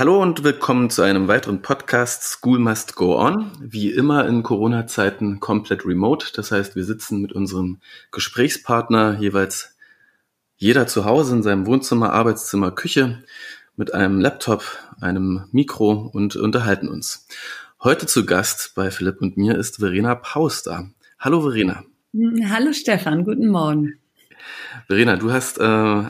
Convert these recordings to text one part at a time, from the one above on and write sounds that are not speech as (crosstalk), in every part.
Hallo und willkommen zu einem weiteren Podcast School Must Go On. Wie immer in Corona-Zeiten komplett remote. Das heißt, wir sitzen mit unserem Gesprächspartner jeweils jeder zu Hause in seinem Wohnzimmer, Arbeitszimmer, Küche mit einem Laptop, einem Mikro und unterhalten uns. Heute zu Gast bei Philipp und mir ist Verena Pauster. Hallo Verena. Hallo Stefan, guten Morgen. Verena, du hast äh,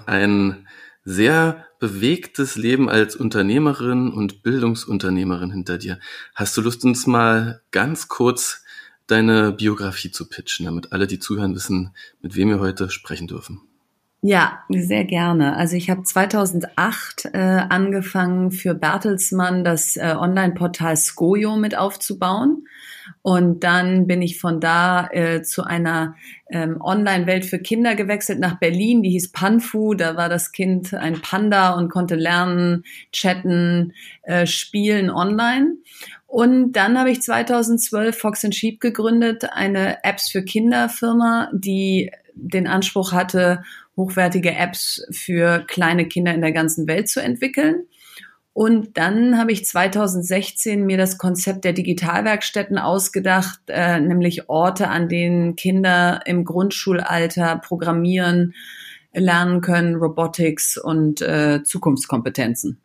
ein sehr bewegtes Leben als Unternehmerin und Bildungsunternehmerin hinter dir. Hast du Lust, uns mal ganz kurz deine Biografie zu pitchen, damit alle, die zuhören, wissen, mit wem wir heute sprechen dürfen? Ja, sehr gerne. Also ich habe 2008 äh, angefangen für Bertelsmann das äh, Online-Portal Skojo mit aufzubauen. Und dann bin ich von da äh, zu einer ähm, Online-Welt für Kinder gewechselt nach Berlin. Die hieß Panfu. Da war das Kind ein Panda und konnte lernen, chatten, äh, spielen online. Und dann habe ich 2012 Fox and Sheep gegründet, eine Apps für Kinder Firma, die den Anspruch hatte, hochwertige Apps für kleine Kinder in der ganzen Welt zu entwickeln. Und dann habe ich 2016 mir das Konzept der Digitalwerkstätten ausgedacht, äh, nämlich Orte, an denen Kinder im Grundschulalter programmieren lernen können, Robotics und äh, Zukunftskompetenzen.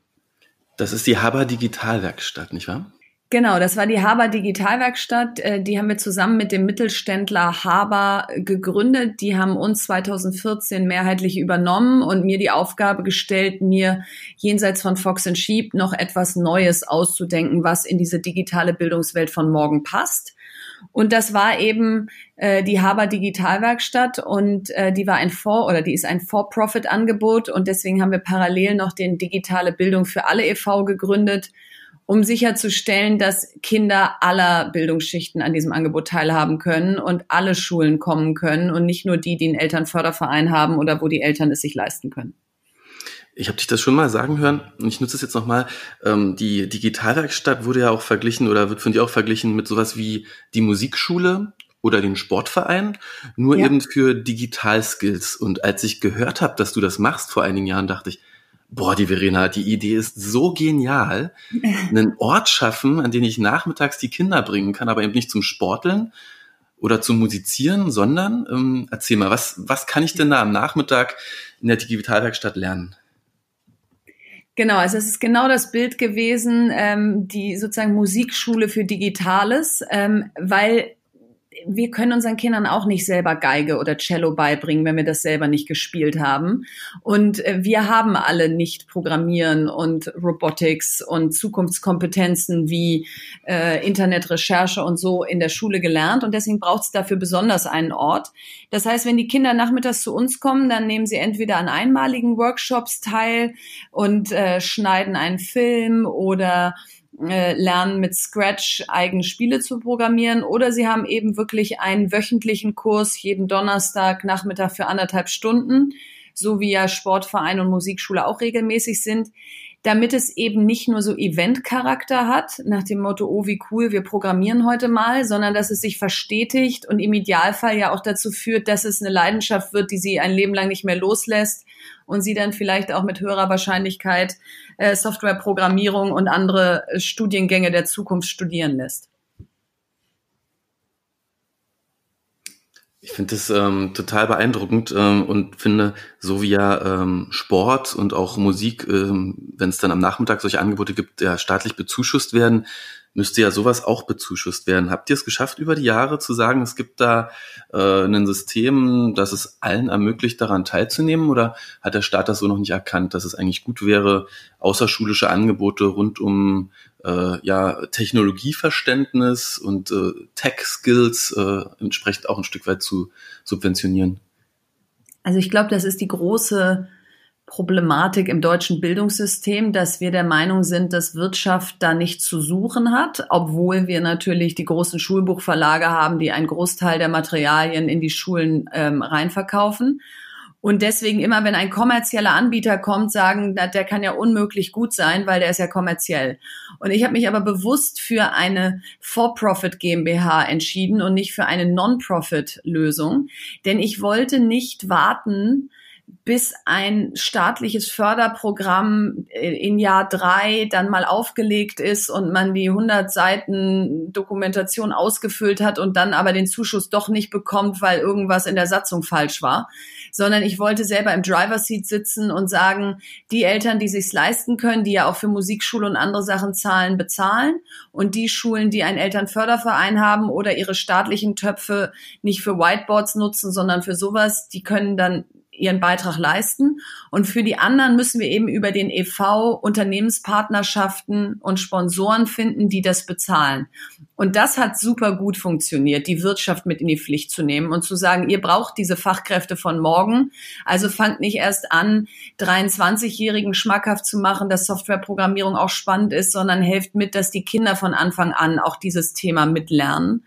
Das ist die Haber Digitalwerkstatt, nicht wahr? Genau, das war die Haber Digitalwerkstatt. Äh, die haben wir zusammen mit dem Mittelständler Haber gegründet. Die haben uns 2014 mehrheitlich übernommen und mir die Aufgabe gestellt, mir jenseits von Fox and Sheep noch etwas Neues auszudenken, was in diese digitale Bildungswelt von morgen passt. Und das war eben äh, die Haber Digitalwerkstatt und äh, die war ein For oder die ist ein For-Profit-Angebot und deswegen haben wir parallel noch den Digitale Bildung für alle e.V. gegründet um sicherzustellen, dass Kinder aller Bildungsschichten an diesem Angebot teilhaben können und alle Schulen kommen können und nicht nur die, die einen Elternförderverein haben oder wo die Eltern es sich leisten können. Ich habe dich das schon mal sagen hören und ich nutze es jetzt nochmal. Ähm, die Digitalwerkstatt wurde ja auch verglichen oder wird von dir auch verglichen mit sowas wie die Musikschule oder den Sportverein, nur ja. eben für Digitalskills. Und als ich gehört habe, dass du das machst vor einigen Jahren, dachte ich, boah, die Verena, die Idee ist so genial. (laughs) Einen Ort schaffen, an den ich nachmittags die Kinder bringen kann, aber eben nicht zum Sporteln oder zum Musizieren, sondern ähm, erzähl mal, was, was kann ich denn da am Nachmittag in der Digitalwerkstatt lernen? Genau, also es ist genau das Bild gewesen, ähm, die sozusagen Musikschule für Digitales, ähm, weil wir können unseren Kindern auch nicht selber Geige oder Cello beibringen, wenn wir das selber nicht gespielt haben. Und äh, wir haben alle nicht Programmieren und Robotics und Zukunftskompetenzen wie äh, Internetrecherche und so in der Schule gelernt. Und deswegen braucht es dafür besonders einen Ort. Das heißt, wenn die Kinder nachmittags zu uns kommen, dann nehmen sie entweder an einmaligen Workshops teil und äh, schneiden einen Film oder lernen mit Scratch eigene Spiele zu programmieren. Oder sie haben eben wirklich einen wöchentlichen Kurs jeden Donnerstag Nachmittag für anderthalb Stunden, so wie ja Sportverein und Musikschule auch regelmäßig sind, damit es eben nicht nur so Event-Charakter hat, nach dem Motto, oh wie cool, wir programmieren heute mal, sondern dass es sich verstetigt und im Idealfall ja auch dazu führt, dass es eine Leidenschaft wird, die sie ein Leben lang nicht mehr loslässt und sie dann vielleicht auch mit höherer Wahrscheinlichkeit äh, Softwareprogrammierung und andere äh, Studiengänge der Zukunft studieren lässt. Ich finde das ähm, total beeindruckend ähm, und finde, so wie ja ähm, Sport und auch Musik, ähm, wenn es dann am Nachmittag solche Angebote gibt, ja staatlich bezuschusst werden, müsste ja sowas auch bezuschusst werden. Habt ihr es geschafft, über die Jahre zu sagen, es gibt da äh, ein System, das es allen ermöglicht, daran teilzunehmen? Oder hat der Staat das so noch nicht erkannt, dass es eigentlich gut wäre, außerschulische Angebote rund um äh, ja, Technologieverständnis und äh, Tech-Skills äh, entsprechend auch ein Stück weit zu subventionieren? Also ich glaube, das ist die große Problematik im deutschen Bildungssystem, dass wir der Meinung sind, dass Wirtschaft da nichts zu suchen hat, obwohl wir natürlich die großen Schulbuchverlage haben, die einen Großteil der Materialien in die Schulen ähm, reinverkaufen. Und deswegen immer, wenn ein kommerzieller Anbieter kommt, sagen, na, der kann ja unmöglich gut sein, weil der ist ja kommerziell. Und ich habe mich aber bewusst für eine For-Profit GmbH entschieden und nicht für eine Non-Profit-Lösung, denn ich wollte nicht warten, bis ein staatliches Förderprogramm in Jahr drei dann mal aufgelegt ist und man die 100 Seiten Dokumentation ausgefüllt hat und dann aber den Zuschuss doch nicht bekommt, weil irgendwas in der Satzung falsch war, sondern ich wollte selber im Driver Seat sitzen und sagen, die Eltern, die sich's leisten können, die ja auch für Musikschule und andere Sachen zahlen, bezahlen. Und die Schulen, die einen Elternförderverein haben oder ihre staatlichen Töpfe nicht für Whiteboards nutzen, sondern für sowas, die können dann ihren Beitrag leisten. Und für die anderen müssen wir eben über den EV Unternehmenspartnerschaften und Sponsoren finden, die das bezahlen. Und das hat super gut funktioniert, die Wirtschaft mit in die Pflicht zu nehmen und zu sagen, ihr braucht diese Fachkräfte von morgen. Also fangt nicht erst an, 23-Jährigen schmackhaft zu machen, dass Softwareprogrammierung auch spannend ist, sondern helft mit, dass die Kinder von Anfang an auch dieses Thema mitlernen.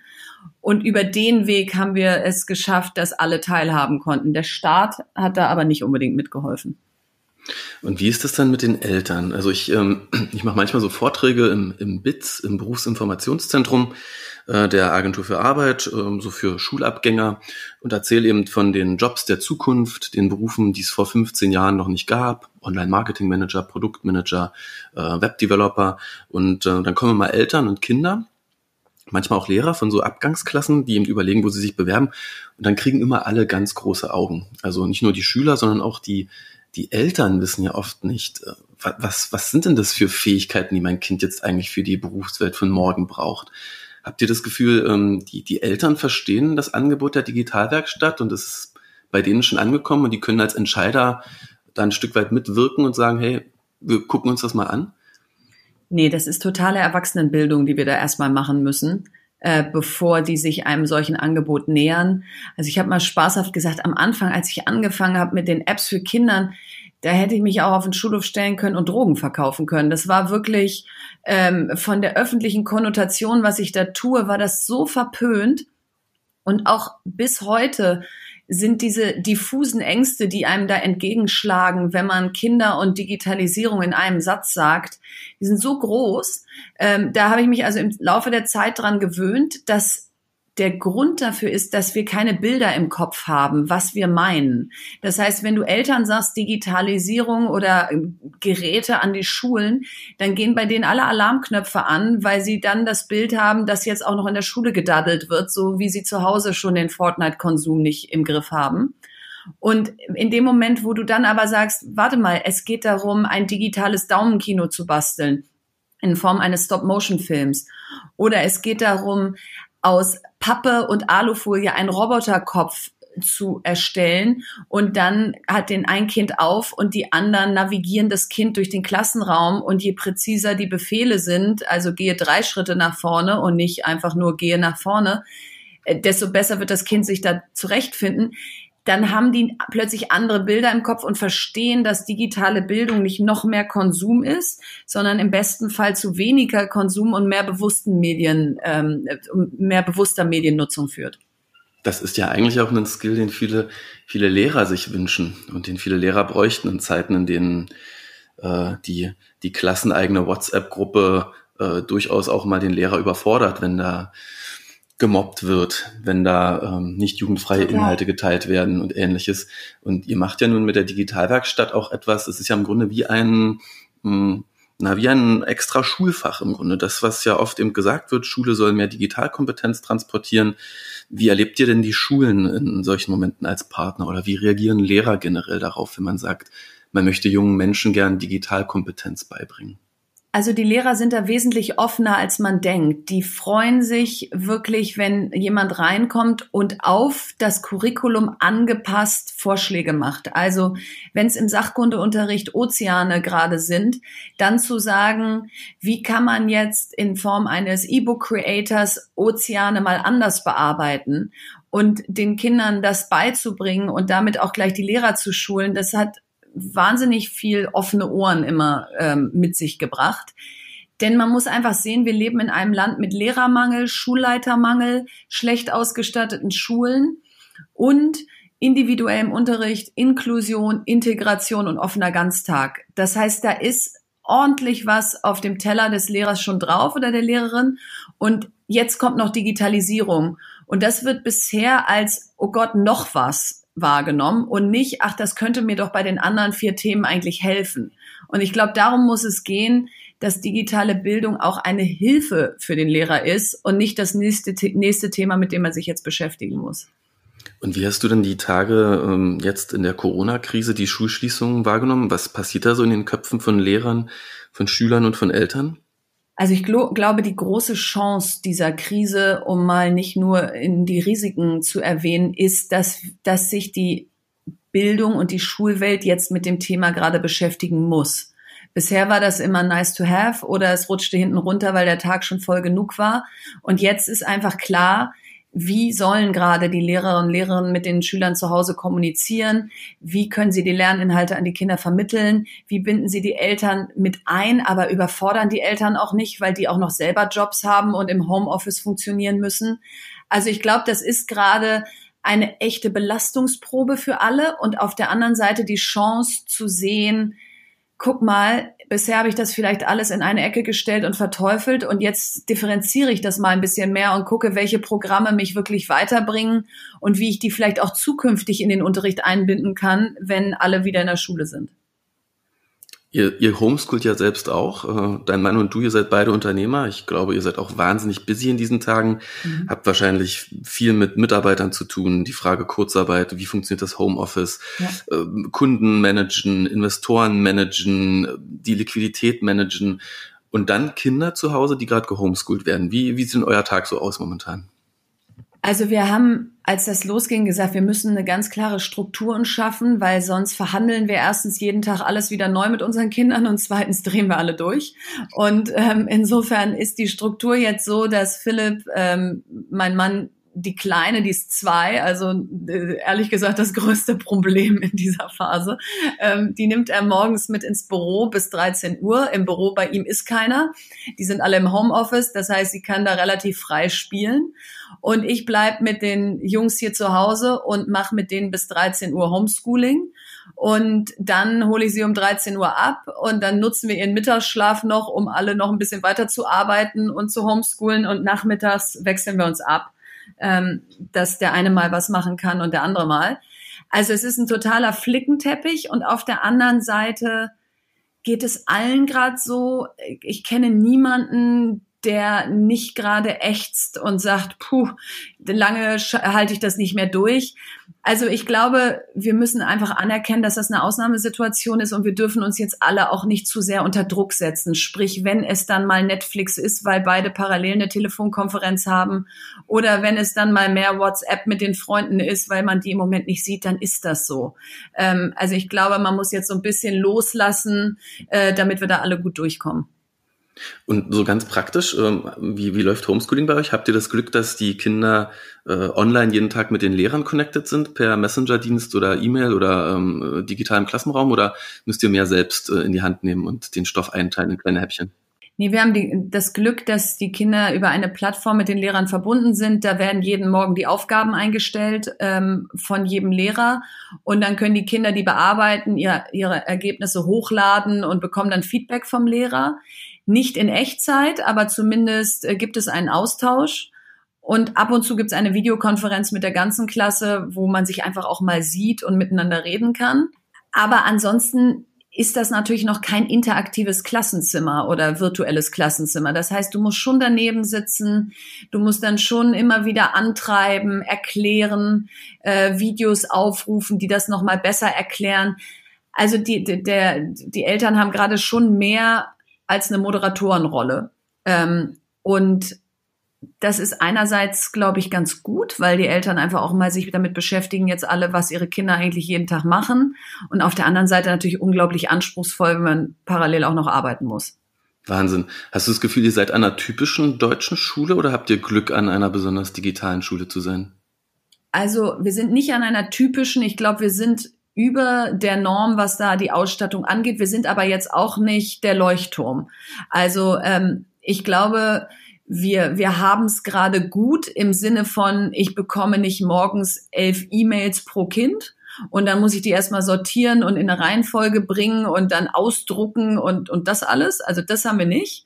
Und über den Weg haben wir es geschafft, dass alle teilhaben konnten. Der Staat hat da aber nicht unbedingt mitgeholfen. Und wie ist das dann mit den Eltern? Also ich, ähm, ich mache manchmal so Vorträge im, im BITS, im Berufsinformationszentrum äh, der Agentur für Arbeit, ähm, so für Schulabgänger und erzähle eben von den Jobs der Zukunft, den Berufen, die es vor 15 Jahren noch nicht gab, Online-Marketing-Manager, Produktmanager, äh, Webdeveloper und äh, dann kommen mal Eltern und Kinder manchmal auch Lehrer von so Abgangsklassen, die eben überlegen, wo sie sich bewerben. Und dann kriegen immer alle ganz große Augen. Also nicht nur die Schüler, sondern auch die, die Eltern wissen ja oft nicht, äh, was, was sind denn das für Fähigkeiten, die mein Kind jetzt eigentlich für die Berufswelt von morgen braucht? Habt ihr das Gefühl, ähm, die, die Eltern verstehen das Angebot der Digitalwerkstatt und es ist bei denen schon angekommen und die können als Entscheider da ein Stück weit mitwirken und sagen, hey, wir gucken uns das mal an? Nee, das ist totale Erwachsenenbildung, die wir da erstmal machen müssen, äh, bevor die sich einem solchen Angebot nähern. Also ich habe mal spaßhaft gesagt, am Anfang, als ich angefangen habe mit den Apps für Kindern, da hätte ich mich auch auf den Schulhof stellen können und Drogen verkaufen können. Das war wirklich ähm, von der öffentlichen Konnotation, was ich da tue, war das so verpönt. Und auch bis heute sind diese diffusen Ängste, die einem da entgegenschlagen, wenn man Kinder und Digitalisierung in einem Satz sagt, die sind so groß. Ähm, da habe ich mich also im Laufe der Zeit dran gewöhnt, dass der Grund dafür ist, dass wir keine Bilder im Kopf haben, was wir meinen. Das heißt, wenn du Eltern sagst, Digitalisierung oder ähm, Geräte an die Schulen, dann gehen bei denen alle Alarmknöpfe an, weil sie dann das Bild haben, dass jetzt auch noch in der Schule gedaddelt wird, so wie sie zu Hause schon den Fortnite-Konsum nicht im Griff haben. Und in dem Moment, wo du dann aber sagst, warte mal, es geht darum, ein digitales Daumenkino zu basteln in Form eines Stop-Motion-Films. Oder es geht darum, aus Pappe und Alufolie einen Roboterkopf zu erstellen und dann hat den ein Kind auf und die anderen navigieren das Kind durch den Klassenraum und je präziser die Befehle sind, also gehe drei Schritte nach vorne und nicht einfach nur gehe nach vorne, äh, desto besser wird das Kind sich da zurechtfinden dann haben die plötzlich andere Bilder im Kopf und verstehen, dass digitale Bildung nicht noch mehr Konsum ist, sondern im besten Fall zu weniger Konsum und mehr bewussten Medien, ähm, mehr bewusster Mediennutzung führt. Das ist ja eigentlich auch ein Skill, den viele, viele Lehrer sich wünschen und den viele Lehrer bräuchten in Zeiten, in denen äh, die, die klasseneigene WhatsApp-Gruppe äh, durchaus auch mal den Lehrer überfordert, wenn da gemobbt wird, wenn da ähm, nicht jugendfreie. Inhalte geteilt werden und ähnliches. Und ihr macht ja nun mit der Digitalwerkstatt auch etwas, es ist ja im Grunde wie ein, mh, hm, na, wie ein extra Schulfach im Grunde. Das, was ja oft eben gesagt wird, Schule soll mehr Digitalkompetenz transportieren. Wie erlebt ihr denn die Schulen in solchen Momenten als Partner oder wie reagieren Lehrer generell darauf, wenn man sagt, man möchte jungen Menschen gern Digitalkompetenz beibringen? Also die Lehrer sind da wesentlich offener, als man denkt. Die freuen sich wirklich, wenn jemand reinkommt und auf das Curriculum angepasst Vorschläge macht. Also wenn es im Sachkundeunterricht Ozeane gerade sind, dann zu sagen, wie kann man jetzt in Form eines E-Book-Creators Ozeane mal anders bearbeiten und den Kindern das beizubringen und damit auch gleich die Lehrer zu schulen, das hat wahnsinnig viel offene Ohren immer ähm, mit sich gebracht. Denn man muss einfach sehen, wir leben in einem Land mit Lehrermangel, Schulleitermangel, schlecht ausgestatteten Schulen und individuellem Unterricht, Inklusion, Integration und offener Ganztag. Das heißt, da ist ordentlich was auf dem Teller des Lehrers schon drauf oder der Lehrerin. Und jetzt kommt noch Digitalisierung. Und das wird bisher als, oh Gott, noch was wahrgenommen und nicht, ach, das könnte mir doch bei den anderen vier Themen eigentlich helfen. Und ich glaube, darum muss es gehen, dass digitale Bildung auch eine Hilfe für den Lehrer ist und nicht das nächste, nächste Thema, mit dem man sich jetzt beschäftigen muss. Und wie hast du denn die Tage ähm, jetzt in der Corona-Krise, die Schulschließungen wahrgenommen? Was passiert da so in den Köpfen von Lehrern, von Schülern und von Eltern? Also ich gl glaube, die große Chance dieser Krise, um mal nicht nur in die Risiken zu erwähnen, ist, dass, dass sich die Bildung und die Schulwelt jetzt mit dem Thema gerade beschäftigen muss. Bisher war das immer nice to have oder es rutschte hinten runter, weil der Tag schon voll genug war. Und jetzt ist einfach klar, wie sollen gerade die Lehrerinnen und Lehrer mit den Schülern zu Hause kommunizieren? Wie können sie die Lerninhalte an die Kinder vermitteln? Wie binden sie die Eltern mit ein, aber überfordern die Eltern auch nicht, weil die auch noch selber Jobs haben und im Homeoffice funktionieren müssen? Also ich glaube, das ist gerade eine echte Belastungsprobe für alle und auf der anderen Seite die Chance zu sehen, guck mal, bisher habe ich das vielleicht alles in eine Ecke gestellt und verteufelt und jetzt differenziere ich das mal ein bisschen mehr und gucke, welche Programme mich wirklich weiterbringen und wie ich die vielleicht auch zukünftig in den Unterricht einbinden kann, wenn alle wieder in der Schule sind. Ihr, ihr homeschoolt ja selbst auch. Äh, dein Mann und du, ihr seid beide Unternehmer. Ich glaube, ihr seid auch wahnsinnig busy in diesen Tagen. Mhm. Habt wahrscheinlich viel mit Mitarbeitern zu tun. Die Frage Kurzarbeit, wie funktioniert das Homeoffice? Ja. Ähm, Kunden managen, Investoren managen, die Liquidität managen und dann Kinder zu Hause, die gerade gehomeschoolt werden. Wie, wie sieht euer Tag so aus momentan? Also wir haben, als das losging, gesagt, wir müssen eine ganz klare Struktur schaffen, weil sonst verhandeln wir erstens jeden Tag alles wieder neu mit unseren Kindern und zweitens drehen wir alle durch. Und ähm, insofern ist die Struktur jetzt so, dass Philipp, ähm, mein Mann, die Kleine, die ist zwei, also äh, ehrlich gesagt das größte Problem in dieser Phase. Ähm, die nimmt er morgens mit ins Büro bis 13 Uhr. Im Büro bei ihm ist keiner. Die sind alle im Homeoffice, das heißt, sie kann da relativ frei spielen. Und ich bleib mit den Jungs hier zu Hause und mache mit denen bis 13 Uhr Homeschooling. Und dann hole ich sie um 13 Uhr ab und dann nutzen wir ihren Mittagsschlaf noch, um alle noch ein bisschen weiter zu arbeiten und zu homeschoolen. Und nachmittags wechseln wir uns ab ähm, dass der eine mal was machen kann und der andere mal. Also es ist ein totaler Flickenteppich und auf der anderen Seite geht es allen gerade so. Ich kenne niemanden, der nicht gerade ächzt und sagt, puh, lange halte ich das nicht mehr durch. Also ich glaube, wir müssen einfach anerkennen, dass das eine Ausnahmesituation ist und wir dürfen uns jetzt alle auch nicht zu sehr unter Druck setzen. Sprich, wenn es dann mal Netflix ist, weil beide parallel eine Telefonkonferenz haben oder wenn es dann mal mehr WhatsApp mit den Freunden ist, weil man die im Moment nicht sieht, dann ist das so. Ähm, also ich glaube, man muss jetzt so ein bisschen loslassen, äh, damit wir da alle gut durchkommen. Und so ganz praktisch, ähm, wie, wie läuft Homeschooling bei euch? Habt ihr das Glück, dass die Kinder äh, online jeden Tag mit den Lehrern connected sind, per Messenger-Dienst oder E-Mail oder ähm, digitalem Klassenraum? Oder müsst ihr mehr selbst äh, in die Hand nehmen und den Stoff einteilen in kleine Häppchen? Nee, wir haben die, das Glück, dass die Kinder über eine Plattform mit den Lehrern verbunden sind. Da werden jeden Morgen die Aufgaben eingestellt ähm, von jedem Lehrer und dann können die Kinder die bearbeiten, ihr, ihre Ergebnisse hochladen und bekommen dann Feedback vom Lehrer nicht in Echtzeit, aber zumindest äh, gibt es einen Austausch. Und ab und zu gibt es eine Videokonferenz mit der ganzen Klasse, wo man sich einfach auch mal sieht und miteinander reden kann. Aber ansonsten ist das natürlich noch kein interaktives Klassenzimmer oder virtuelles Klassenzimmer. Das heißt, du musst schon daneben sitzen, du musst dann schon immer wieder antreiben, erklären, äh, Videos aufrufen, die das nochmal besser erklären. Also die, der, die Eltern haben gerade schon mehr als eine Moderatorenrolle. Ähm, und das ist einerseits, glaube ich, ganz gut, weil die Eltern einfach auch mal sich damit beschäftigen, jetzt alle, was ihre Kinder eigentlich jeden Tag machen. Und auf der anderen Seite natürlich unglaublich anspruchsvoll, wenn man parallel auch noch arbeiten muss. Wahnsinn. Hast du das Gefühl, ihr seid an einer typischen deutschen Schule oder habt ihr Glück, an einer besonders digitalen Schule zu sein? Also wir sind nicht an einer typischen. Ich glaube, wir sind über der Norm, was da die Ausstattung angeht. Wir sind aber jetzt auch nicht der Leuchtturm. Also ähm, ich glaube, wir, wir haben es gerade gut im Sinne von, ich bekomme nicht morgens elf E-Mails pro Kind und dann muss ich die erstmal sortieren und in eine Reihenfolge bringen und dann ausdrucken und, und das alles. Also das haben wir nicht.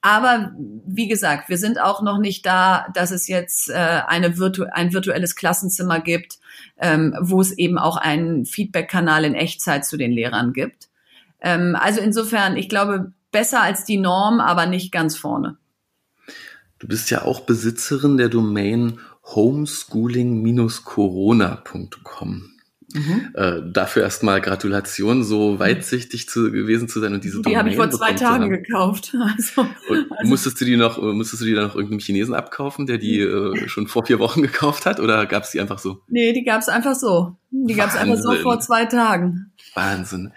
Aber wie gesagt, wir sind auch noch nicht da, dass es jetzt äh, eine virtu ein virtuelles Klassenzimmer gibt, ähm, wo es eben auch einen Feedback-Kanal in Echtzeit zu den Lehrern gibt. Ähm, also insofern, ich glaube, besser als die Norm, aber nicht ganz vorne. Du bist ja auch Besitzerin der Domain homeschooling-corona.com. Mhm. Äh, dafür erstmal Gratulation, so weitsichtig zu, gewesen zu sein und diese Die habe ich vor zwei Tagen gekauft. (laughs) Also, und also. musstest du die noch, musstest du die dann noch irgendeinem Chinesen abkaufen, der die äh, schon vor vier Wochen (laughs) gekauft hat, oder gab es die einfach so? Nee, die gab es einfach so. Die gab es einfach so vor zwei Tagen. Wahnsinn.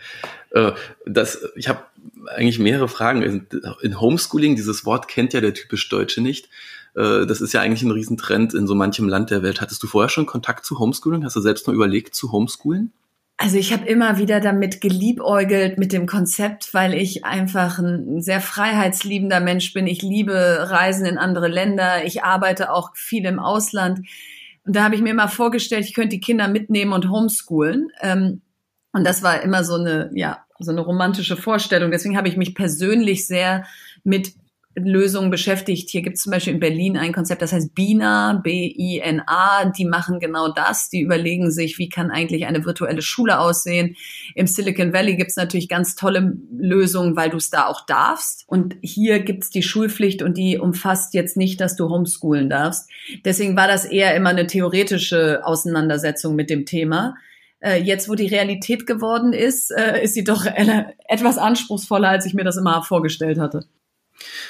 Äh, das, ich habe eigentlich mehrere Fragen. In, in Homeschooling, dieses Wort kennt ja der typisch Deutsche nicht. Äh, das ist ja eigentlich ein Riesentrend in so manchem Land der Welt. Hattest du vorher schon Kontakt zu Homeschooling? Hast du selbst mal überlegt zu homeschoolen? Also ich habe immer wieder damit geliebäugelt mit dem Konzept, weil ich einfach ein sehr freiheitsliebender Mensch bin. Ich liebe Reisen in andere Länder. Ich arbeite auch viel im Ausland. Und da habe ich mir immer vorgestellt, ich könnte die Kinder mitnehmen und homeschoolen. Ähm, und das war immer so eine, ja, so eine romantische Vorstellung. Deswegen habe ich mich persönlich sehr mit Lösungen beschäftigt. Hier gibt es zum Beispiel in Berlin ein Konzept, das heißt BINA, B-I-N-A. Die machen genau das. Die überlegen sich, wie kann eigentlich eine virtuelle Schule aussehen. Im Silicon Valley gibt es natürlich ganz tolle Lösungen, weil du es da auch darfst. Und hier gibt es die Schulpflicht und die umfasst jetzt nicht, dass du homeschoolen darfst. Deswegen war das eher immer eine theoretische Auseinandersetzung mit dem Thema äh, jetzt, wo die Realität geworden ist, äh, ist sie doch (laughs) etwas anspruchsvoller, als ich mir das immer vorgestellt hatte.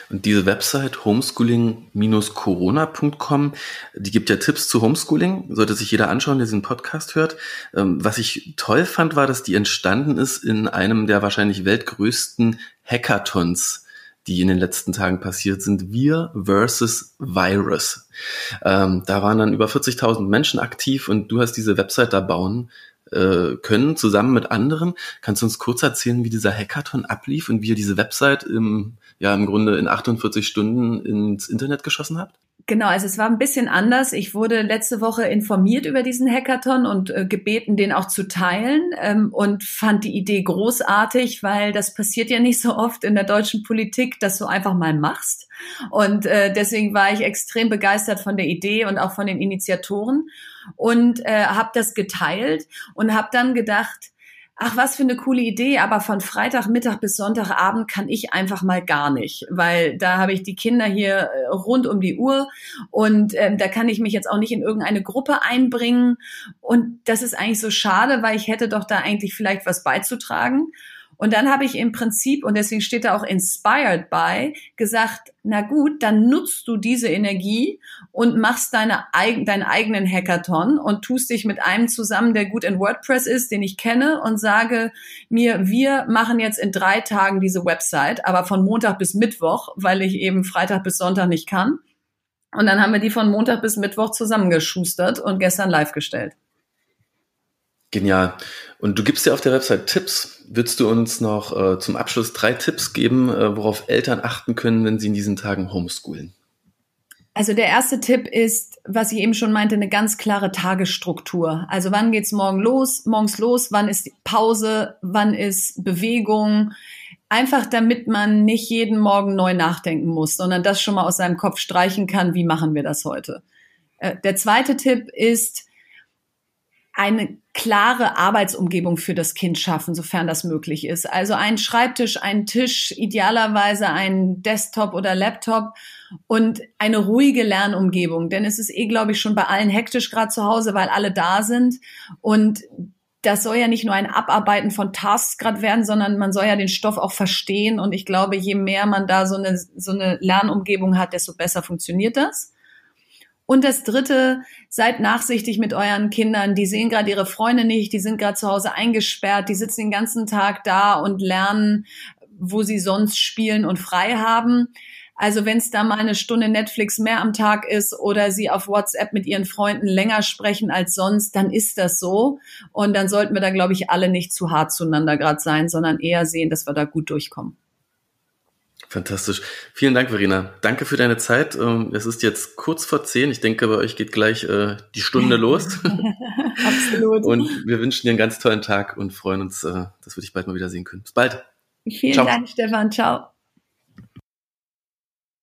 Und diese Website homeschooling-corona.com, die gibt ja Tipps zu Homeschooling, sollte sich jeder anschauen, der diesen Podcast hört. Ähm, was ich toll fand, war, dass die entstanden ist in einem der wahrscheinlich weltgrößten Hackathons, die in den letzten Tagen passiert sind. Wir versus Virus. Ähm, da waren dann über 40.000 Menschen aktiv und du hast diese Website da bauen äh, können, zusammen mit anderen. Kannst du uns kurz erzählen, wie dieser Hackathon ablief und wie ihr diese Website im, ja, im Grunde in 48 Stunden ins Internet geschossen habt? Genau, also es war ein bisschen anders. Ich wurde letzte Woche informiert über diesen Hackathon und äh, gebeten, den auch zu teilen ähm, und fand die Idee großartig, weil das passiert ja nicht so oft in der deutschen Politik, dass du einfach mal machst. Und äh, deswegen war ich extrem begeistert von der Idee und auch von den Initiatoren und äh, habe das geteilt und habe dann gedacht, ach, was für eine coole Idee, aber von Freitagmittag bis Sonntagabend kann ich einfach mal gar nicht, weil da habe ich die Kinder hier äh, rund um die Uhr und ähm, da kann ich mich jetzt auch nicht in irgendeine Gruppe einbringen und das ist eigentlich so schade, weil ich hätte doch da eigentlich vielleicht was beizutragen und dann habe ich im Prinzip, und deswegen steht da auch inspired by, gesagt, na gut, dann nutzt du diese Energie und machst deine, deinen eigenen Hackathon und tust dich mit einem zusammen, der gut in WordPress ist, den ich kenne, und sage mir, wir machen jetzt in drei Tagen diese Website, aber von Montag bis Mittwoch, weil ich eben Freitag bis Sonntag nicht kann. Und dann haben wir die von Montag bis Mittwoch zusammengeschustert und gestern live gestellt. Genial. Und du gibst ja auf der Website Tipps. Würdest du uns noch äh, zum Abschluss drei Tipps geben, äh, worauf Eltern achten können, wenn sie in diesen Tagen homeschoolen? Also der erste Tipp ist, was ich eben schon meinte, eine ganz klare Tagesstruktur. Also wann geht's morgen los, morgens los, wann ist Pause, wann ist Bewegung, einfach damit man nicht jeden Morgen neu nachdenken muss, sondern das schon mal aus seinem Kopf streichen kann, wie machen wir das heute. Äh, der zweite Tipp ist, eine klare Arbeitsumgebung für das Kind schaffen, sofern das möglich ist. Also ein Schreibtisch, ein Tisch, idealerweise ein Desktop oder Laptop und eine ruhige Lernumgebung. Denn es ist eh, glaube ich, schon bei allen hektisch gerade zu Hause, weil alle da sind. Und das soll ja nicht nur ein Abarbeiten von Tasks gerade werden, sondern man soll ja den Stoff auch verstehen. Und ich glaube, je mehr man da so eine, so eine Lernumgebung hat, desto besser funktioniert das. Und das Dritte, seid nachsichtig mit euren Kindern. Die sehen gerade ihre Freunde nicht, die sind gerade zu Hause eingesperrt, die sitzen den ganzen Tag da und lernen, wo sie sonst spielen und frei haben. Also wenn es da mal eine Stunde Netflix mehr am Tag ist oder sie auf WhatsApp mit ihren Freunden länger sprechen als sonst, dann ist das so. Und dann sollten wir da, glaube ich, alle nicht zu hart zueinander gerade sein, sondern eher sehen, dass wir da gut durchkommen. Fantastisch. Vielen Dank, Verena. Danke für deine Zeit. Ähm, es ist jetzt kurz vor zehn. Ich denke, bei euch geht gleich äh, die Stunde los. (laughs) Absolut. Und wir wünschen dir einen ganz tollen Tag und freuen uns, äh, dass wir dich bald mal wiedersehen können. Bis bald. Vielen Ciao. Dank, Stefan. Ciao.